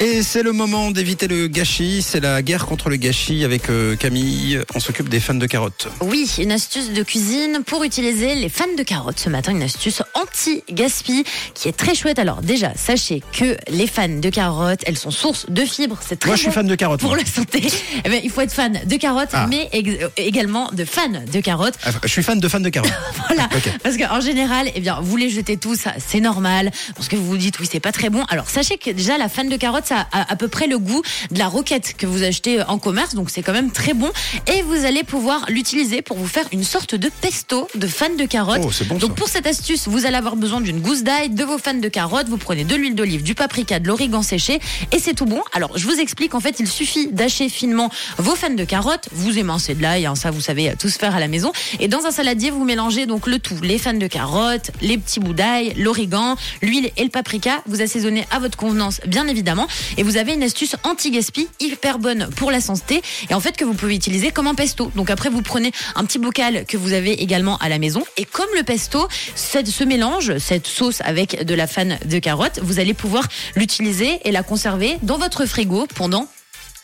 Et c'est le moment d'éviter le gâchis. C'est la guerre contre le gâchis avec euh, Camille. On s'occupe des fans de carottes. Oui, une astuce de cuisine pour utiliser les fans de carottes. Ce matin, une astuce anti-gaspi qui est très chouette. Alors déjà, sachez que les fans de carottes, elles sont source de fibres. C'est très Moi, je suis bon fan de carottes. pour moi. la santé. Eh ben, il faut être fan de carottes, Ah. mais euh, également de fans de carottes. Ah, Je suis fan de fans de carottes. Voilà. Ok. Parce qu'en général, eh bien, vous les jetez tous, c'est normal. Parce que vous vous dites, oui, c'est pas très bon. Alors, sachez que déjà, la fan de carottes, ça a à peu près le goût de la roquette que vous achetez en commerce. Donc, c'est quand même très bon. Et vous allez pouvoir l'utiliser pour vous faire une sorte de pesto de fan de carottes. Oh, bon, Donc, ça. pour cette astuce, vous allez avoir besoin d'une gousse d'ail, de vos fans de carottes. Vous prenez de l'huile d'olive, du paprika, de l'origan séché. Et c'est tout bon. Alors, je vous explique. En fait, il suffit d'hacher finement vos fans de carottes. Vous émincez de l'ail. hein, ça, vous savez tous faire à la maison. Et dans un saladier, vous mélangez donc le tout. Les fans de carottes, les petits bouts d'ail, l'origan, l'huile et le paprika. Vous assaisonnez à votre convenance, bien évidemment. Et vous avez une astuce anti-gaspi hyper bonne pour la santé. Et en fait, que vous pouvez utiliser comme un pesto. Donc après, vous prenez un petit bocal que vous avez également à la maison. Et comme le pesto, ce mélange, cette sauce avec de la fan de carottes, vous allez pouvoir l'utiliser et la conserver dans votre frigo pendant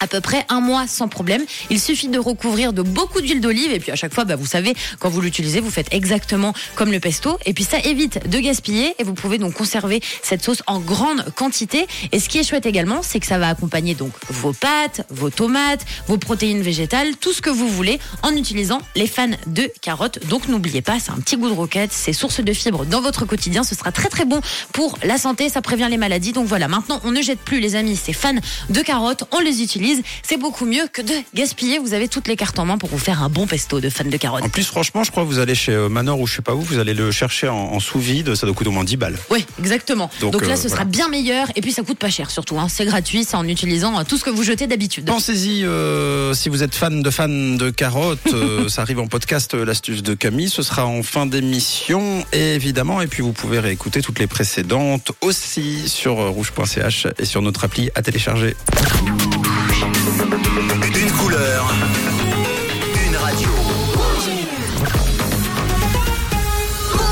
à peu près un mois sans problème. Il suffit de recouvrir de beaucoup d'huile d'olive et puis à chaque fois, bah, vous savez, quand vous l'utilisez, vous faites exactement comme le pesto et puis ça évite de gaspiller et vous pouvez donc conserver cette sauce en grande quantité. Et ce qui est chouette également, c'est que ça va accompagner donc vos pâtes, vos tomates, vos protéines végétales, tout ce que vous voulez en utilisant les fans de carottes. Donc n'oubliez pas, c'est un petit goût de roquette, c'est source de fibres dans votre quotidien. Ce sera très très bon pour la santé, ça prévient les maladies. Donc voilà, maintenant on ne jette plus les amis ces fans de carottes, on les utilise. C'est beaucoup mieux que de gaspiller. Vous avez toutes les cartes en main pour vous faire un bon pesto de fans de carottes. En plus, franchement, je crois que vous allez chez euh, Manor ou je sais pas où, vous allez le chercher en, en sous vide. Ça doit coûter au moins 10 balles. Oui, exactement. Donc, Donc, là, euh, ce voilà. sera bien meilleur et puis ça coûte pas cher surtout. hein. C'est gratuit, c'est en utilisant euh, tout ce que vous jetez d'habitude. Pensez-y, euh, si vous êtes fan de fans de carottes, euh, ça arrive en podcast, l'astuce de Camille. Ce sera en fin d'émission, évidemment. Et puis, vous pouvez réécouter toutes les précédentes aussi sur rouge.ch et sur notre appli à télécharger. Une couleur.